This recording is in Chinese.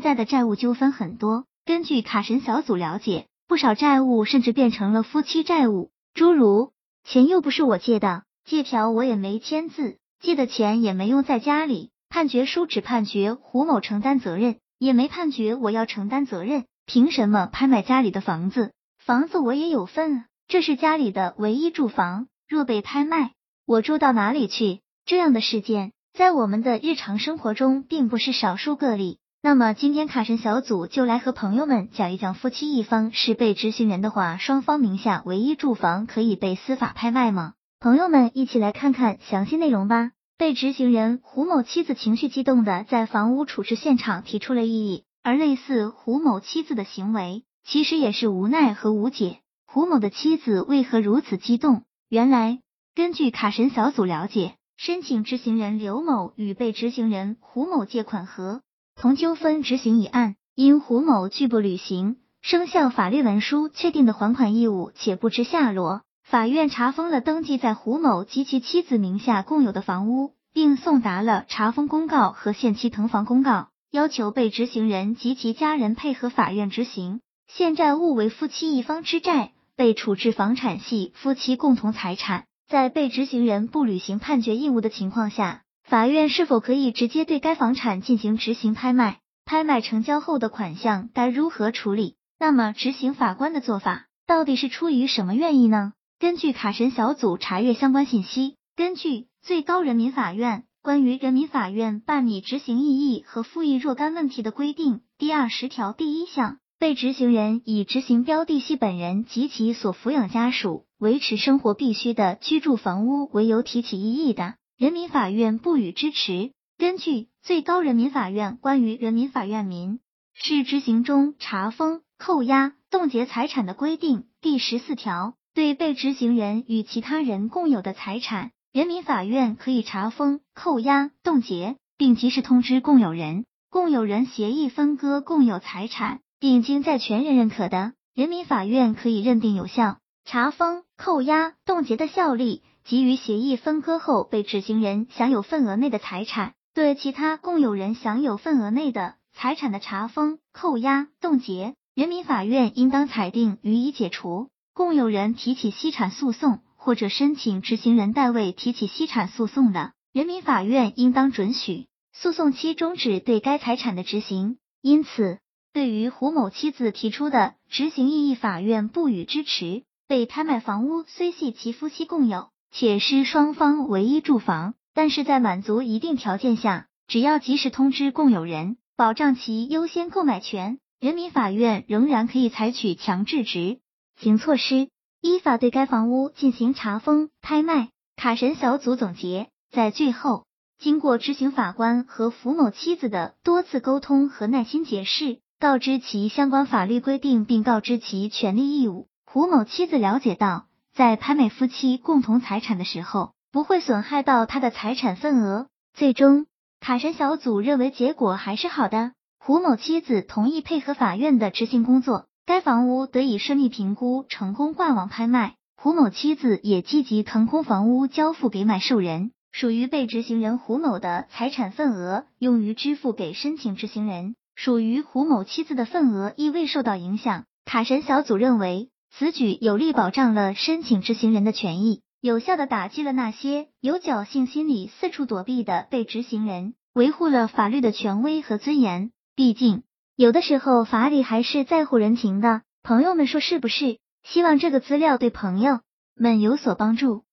现在的债务纠纷很多，根据卡神小组了解，不少债务甚至变成了夫妻债务，诸如钱又不是我借的，借条我也没签字，借的钱也没用在家里，判决书只判决胡某承担责任，也没判决我要承担责任，凭什么拍卖家里的房子？房子我也有份啊，这是家里的唯一住房，若被拍卖，我住到哪里去？这样的事件在我们的日常生活中并不是少数个例。那么今天卡神小组就来和朋友们讲一讲，夫妻一方是被执行人的话，双方名下唯一住房可以被司法拍卖吗？朋友们一起来看看详细内容吧。被执行人胡某妻子情绪激动的在房屋处置现场提出了异议，而类似胡某妻子的行为，其实也是无奈和无解。胡某的妻子为何如此激动？原来根据卡神小组了解，申请执行人刘某与被执行人胡某借款合。同纠纷执行一案，因胡某拒不履行生效法律文书确定的还款义务，且不知下落，法院查封了登记在胡某及其妻子名下共有的房屋，并送达了查封公告和限期腾房公告，要求被执行人及其家人配合法院执行。现债务为夫妻一方之债，被处置房产系夫妻共同财产，在被执行人不履行判决义务的情况下。法院是否可以直接对该房产进行执行拍卖？拍卖成交后的款项该如何处理？那么执行法官的做法到底是出于什么愿意呢？根据卡神小组查阅相关信息，根据最高人民法院关于人民法院办理执行异议和复议若干问题的规定第二十条第一项，被执行人以执行标的系本人及其所抚养家属维持生活必须的居住房屋为由提起异议的。人民法院不予支持。根据最高人民法院关于人民法院民事执行中查封、扣押、冻结财产的规定第十四条，对被执行人与其他人共有的财产，人民法院可以查封、扣押、冻结，并及时通知共有人。共有人协议分割共有财产，并经债权人认可的，人民法院可以认定有效。查封、扣押、冻结的效力。基于协议分割后被执行人享有份额内的财产，对其他共有人享有份额内的财产的查封、扣押、冻结，人民法院应当裁定予以解除。共有人提起析产诉讼或者申请执行人代位提起析产诉讼的，人民法院应当准许诉讼期终止对该财产的执行。因此，对于胡某妻子提出的执行异议，法院不予支持。被拍卖房屋虽系其夫妻共有。且是双方唯一住房，但是在满足一定条件下，只要及时通知共有人，保障其优先购买权，人民法院仍然可以采取强制执行措施，依法对该房屋进行查封、拍卖。卡神小组总结，在最后，经过执行法官和胡某妻子的多次沟通和耐心解释，告知其相关法律规定，并告知其权利义务，胡某妻子了解到。在拍卖夫妻共同财产的时候，不会损害到他的财产份额。最终，卡神小组认为结果还是好的。胡某妻子同意配合法院的执行工作，该房屋得以顺利评估成功挂网拍卖。胡某妻子也积极腾空房屋交付给买受人，属于被执行人胡某的财产份额用于支付给申请执行人，属于胡某妻子的份额亦未受到影响。卡神小组认为。此举有力保障了申请执行人的权益，有效的打击了那些有侥幸心理、四处躲避的被执行人，维护了法律的权威和尊严。毕竟，有的时候法理还是在乎人情的。朋友们说是不是？希望这个资料对朋友们有所帮助。